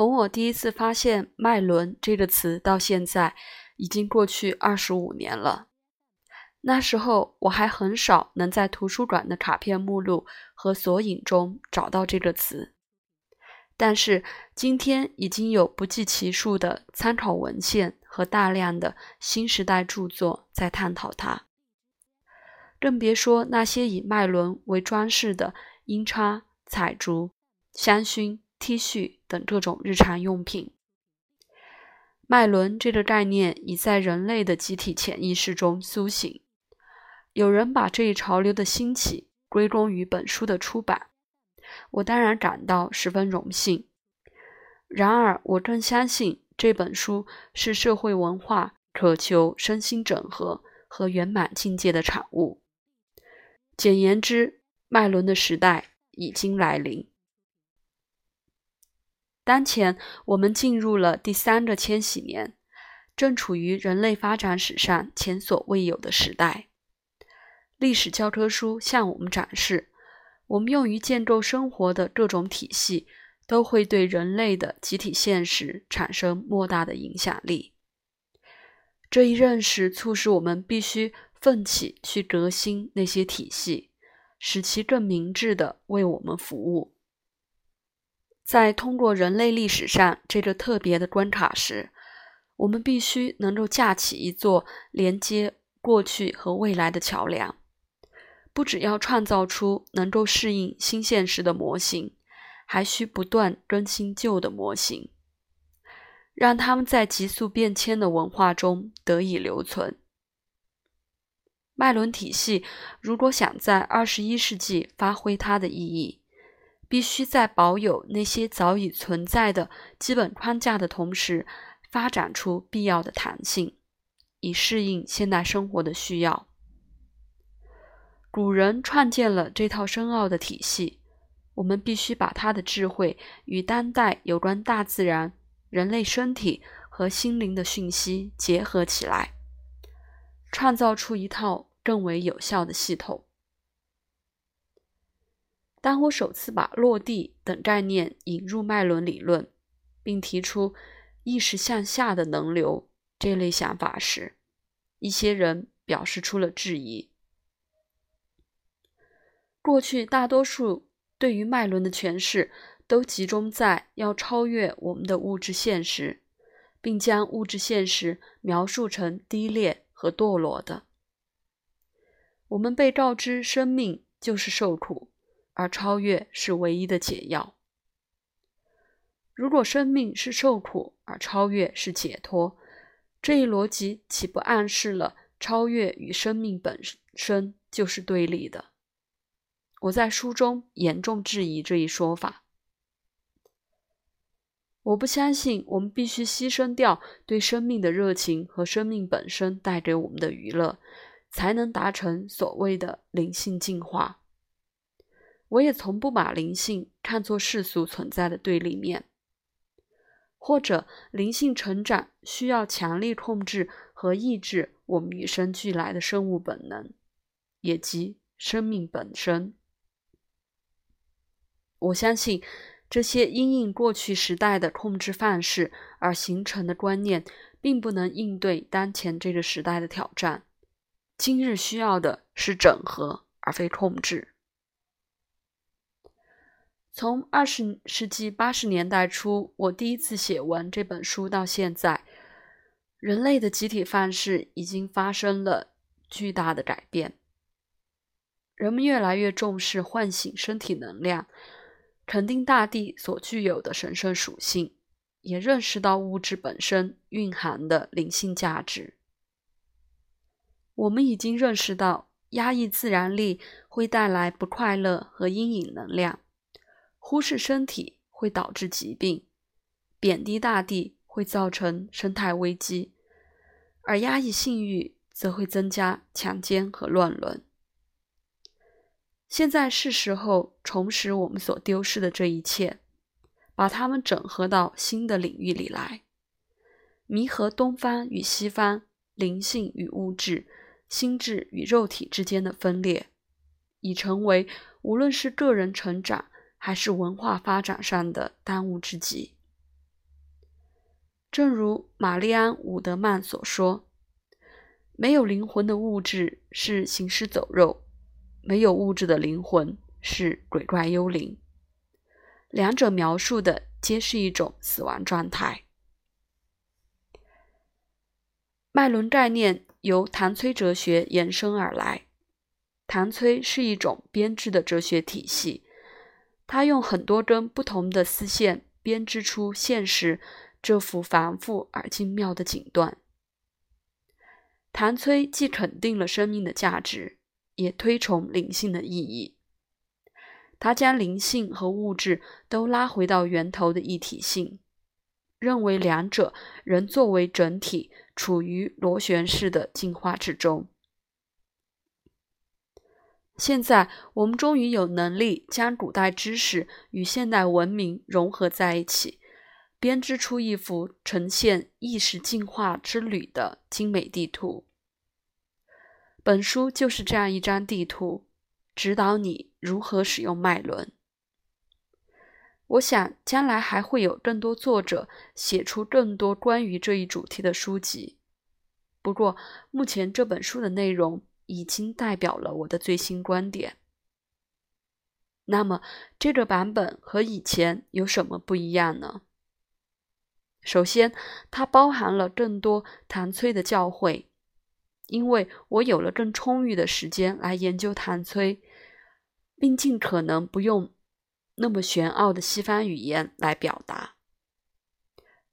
从我第一次发现“脉轮”这个词到现在，已经过去二十五年了。那时候我还很少能在图书馆的卡片目录和索引中找到这个词，但是今天已经有不计其数的参考文献和大量的新时代著作在探讨它，更别说那些以脉轮为装饰的音叉、彩烛、香薰、T 恤等各种日常用品。脉轮这个概念已在人类的集体潜意识中苏醒。有人把这一潮流的兴起归功于本书的出版，我当然感到十分荣幸。然而，我更相信这本书是社会文化渴求身心整合和圆满境界的产物。简言之，脉轮的时代已经来临。当前，我们进入了第三个千禧年，正处于人类发展史上前所未有的时代。历史教科书向我们展示，我们用于建构生活的各种体系，都会对人类的集体现实产生莫大的影响力。这一认识促使我们必须奋起去革新那些体系，使其更明智地为我们服务。在通过人类历史上这个特别的关卡时，我们必须能够架起一座连接过去和未来的桥梁。不只要创造出能够适应新现实的模型，还需不断更新旧的模型，让他们在急速变迁的文化中得以留存。脉轮体系如果想在二十一世纪发挥它的意义，必须在保有那些早已存在的基本框架的同时，发展出必要的弹性，以适应现代生活的需要。古人创建了这套深奥的体系，我们必须把他的智慧与当代有关大自然、人类身体和心灵的讯息结合起来，创造出一套更为有效的系统。当我首次把“落地”等概念引入脉轮理论，并提出“意识向下的能流”这类想法时，一些人表示出了质疑。过去大多数对于脉轮的诠释都集中在要超越我们的物质现实，并将物质现实描述成低劣和堕落的。我们被告知生命就是受苦，而超越是唯一的解药。如果生命是受苦，而超越是解脱，这一逻辑岂不暗示了超越与生命本身就是对立的？我在书中严重质疑这一说法。我不相信我们必须牺牲掉对生命的热情和生命本身带给我们的娱乐，才能达成所谓的灵性进化。我也从不把灵性看作世俗存在的对立面，或者灵性成长需要强力控制和抑制我们与生俱来的生物本能，也即生命本身。我相信，这些因应过去时代的控制范式而形成的观念，并不能应对当前这个时代的挑战。今日需要的是整合，而非控制。从二十世纪八十年代初，我第一次写完这本书到现在，人类的集体范式已经发生了巨大的改变。人们越来越重视唤醒身体能量。肯定大地所具有的神圣属性，也认识到物质本身蕴含的灵性价值。我们已经认识到，压抑自然力会带来不快乐和阴影能量；忽视身体会导致疾病；贬低大地会造成生态危机；而压抑性欲则会增加强奸和乱伦。现在是时候重拾我们所丢失的这一切，把它们整合到新的领域里来，弥合东方与西方、灵性与物质、心智与肉体之间的分裂，已成为无论是个人成长还是文化发展上的当务之急。正如玛丽安·伍德曼所说：“没有灵魂的物质是行尸走肉，没有物质的灵魂是鬼怪幽灵。两者描述的皆是一种死亡状态。”脉轮概念由唐崔哲学延伸而来。唐崔是一种编织的哲学体系，他用很多根不同的丝线编织出现实。这幅繁复而精妙的锦缎。谭崔既肯定了生命的价值，也推崇灵性的意义。他将灵性和物质都拉回到源头的一体性，认为两者仍作为整体处于螺旋式的进化之中。现在，我们终于有能力将古代知识与现代文明融合在一起。编织出一幅呈现意识进化之旅的精美地图。本书就是这样一张地图，指导你如何使用脉轮。我想，将来还会有更多作者写出更多关于这一主题的书籍。不过，目前这本书的内容已经代表了我的最新观点。那么，这个版本和以前有什么不一样呢？首先，它包含了更多谭崔的教诲，因为我有了更充裕的时间来研究谭崔，并尽可能不用那么玄奥的西方语言来表达。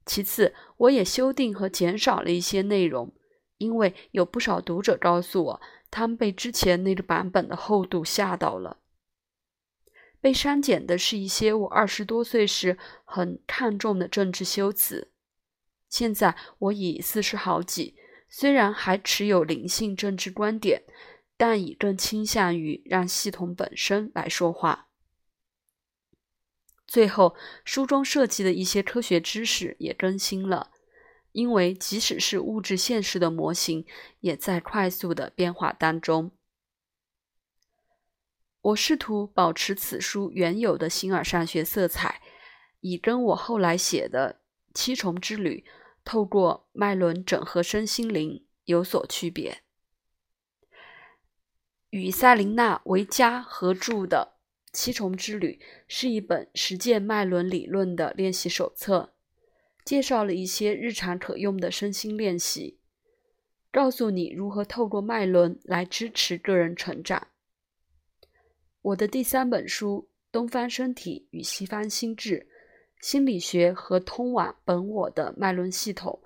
其次，我也修订和减少了一些内容，因为有不少读者告诉我，他们被之前那个版本的厚度吓到了。被删减的是一些我二十多岁时很看重的政治修辞。现在我已四十好几，虽然还持有灵性政治观点，但已更倾向于让系统本身来说话。最后，书中涉及的一些科学知识也更新了，因为即使是物质现实的模型，也在快速的变化当中。我试图保持此书原有的形而上学色彩，以跟我后来写的《七重之旅》透过脉轮整合身心灵有所区别。与塞琳娜·维加合著的《七重之旅》是一本实践脉轮理论的练习手册，介绍了一些日常可用的身心练习，告诉你如何透过脉轮来支持个人成长。我的第三本书《东方身体与西方心智：心理学和通往本我的脉轮系统》，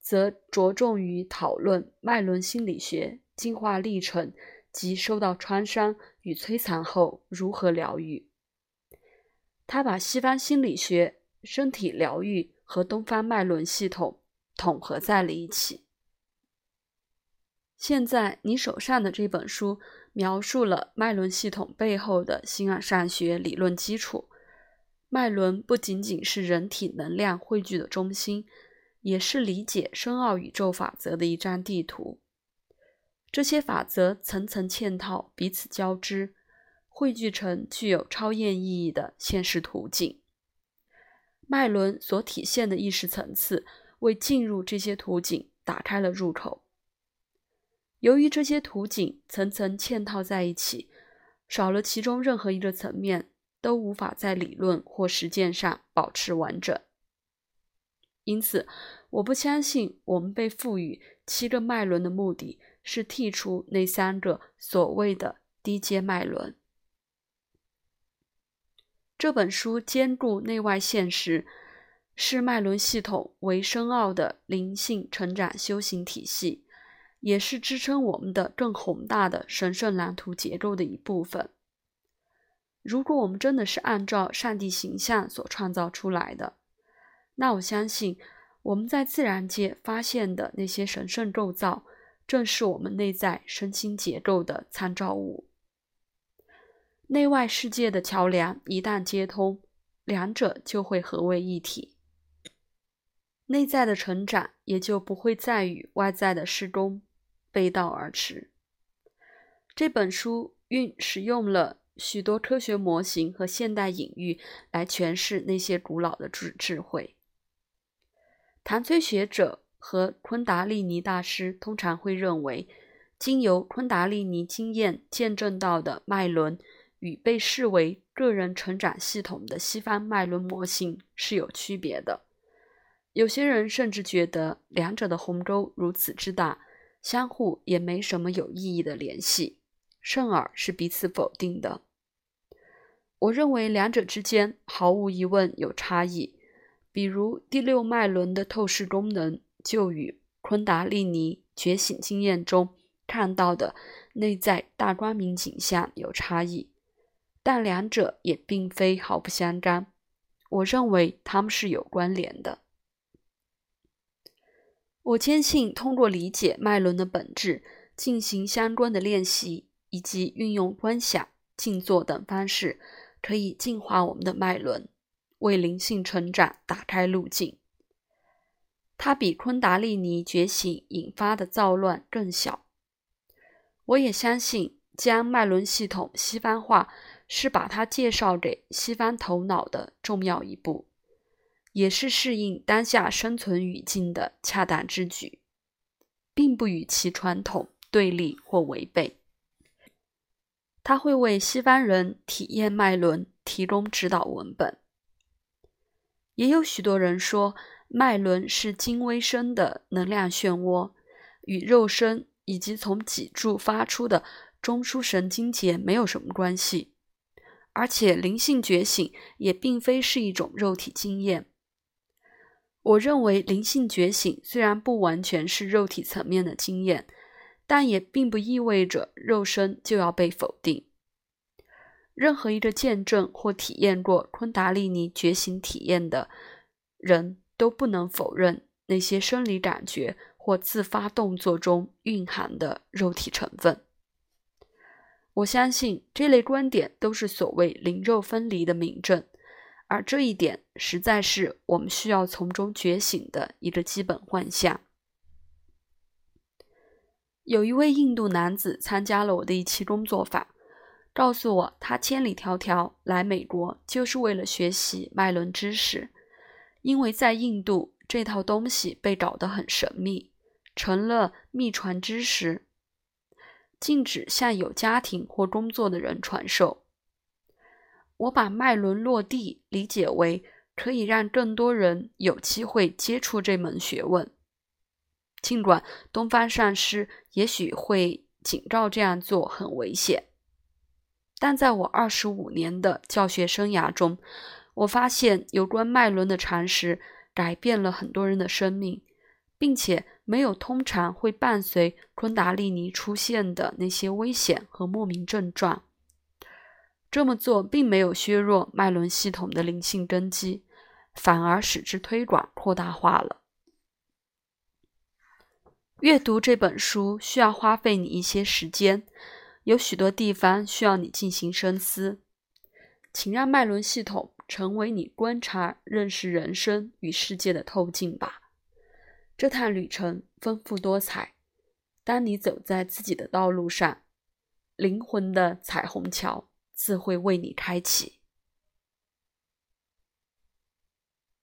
则着重于讨论脉轮心理学进化历程及受到创伤与摧残后如何疗愈。他把西方心理学、身体疗愈和东方脉轮系统统合在了一起。现在你手上的这本书。描述了脉轮系统背后的形而上学理论基础。脉轮不仅仅是人体能量汇聚的中心，也是理解深奥宇宙法则的一张地图。这些法则层层嵌套，彼此交织，汇聚成具有超验意义的现实图景。脉轮所体现的意识层次，为进入这些图景打开了入口。由于这些图景层层嵌套在一起，少了其中任何一个层面，都无法在理论或实践上保持完整。因此，我不相信我们被赋予七个脉轮的目的是剔除那三个所谓的低阶脉轮。这本书兼顾内外现实，是脉轮系统为深奥的灵性成长修行体系。也是支撑我们的更宏大的神圣蓝图结构的一部分。如果我们真的是按照上帝形象所创造出来的，那我相信我们在自然界发现的那些神圣构造，正是我们内在身心结构的参照物。内外世界的桥梁一旦接通，两者就会合为一体，内在的成长也就不会再与外在的施工。背道而驰。这本书运使用了许多科学模型和现代隐喻来诠释那些古老的智智慧。谭崔学者和昆达利尼大师通常会认为，经由昆达利尼经验见证到的脉轮与被视为个人成长系统的西方脉轮模型是有区别的。有些人甚至觉得两者的鸿沟如此之大，相互也没什么有意义的联系，甚而是彼此否定的。我认为两者之间毫无疑问有差异，比如第六脉轮的透视功能就与昆达利尼觉醒经验中看到的内在大光明景象有差异，但两者也并非毫不相干。我认为它们是有关联的。我坚信，通过理解脉轮的本质，进行相关的练习，以及运用观想、静坐等方式。可以净化我们的脉轮，为灵性成长打开路径。它比昆达利尼觉醒引发的躁乱更小。我也相信，将脉轮系统西方化是把它介绍给西方头脑的重要一步，也是适应当下生存语境的恰当之举，并不与其传统对立或违背。它会为西方人体验脉轮提供指导文本。也有许多人说，脉轮是精微声的能量漩涡，与肉身以及从脊柱发出的中枢神经节没有什么关系。而且，灵性觉醒也并非是一种肉体经验。我认为，灵性觉醒虽然不完全是肉体层面的经验。但也并不意味着肉身就要被否定。任何一个见证或体验过昆达利尼觉醒体验的人都不能否认那些生理感觉或自发动作中蕴含的肉体成分。我相信这类观点都是所谓灵肉分离的明证，而这一点实在是我们需要从中觉醒的一个基本幻象。有一位印度男子参加了我的一期工作坊，告诉我他千里迢迢来美国就是为了学习脉轮知识，因为在印度这套东西被搞得很神秘，成了秘传知识，禁止向有家庭或工作的人传授。我把脉轮落地理解为可以让更多人有机会接触这门学问。尽管东方上师也许会警告这样做很危险，但在我二十五年的教学生涯中，我发现有关脉轮的常识改变了很多人的生命，并且没有通常会伴随昆达利尼出现的那些危险和莫名症状。这么做并没有削弱脉轮系统的灵性根基，反而使之推广扩大化了。阅读这本书需要花费你一些时间，有许多地方需要你进行深思。请让脉轮系统成为你观察、认识人生与世界的透镜吧。这趟旅程丰富多彩。当你走在自己的道路上，灵魂的彩虹桥自会为你开启。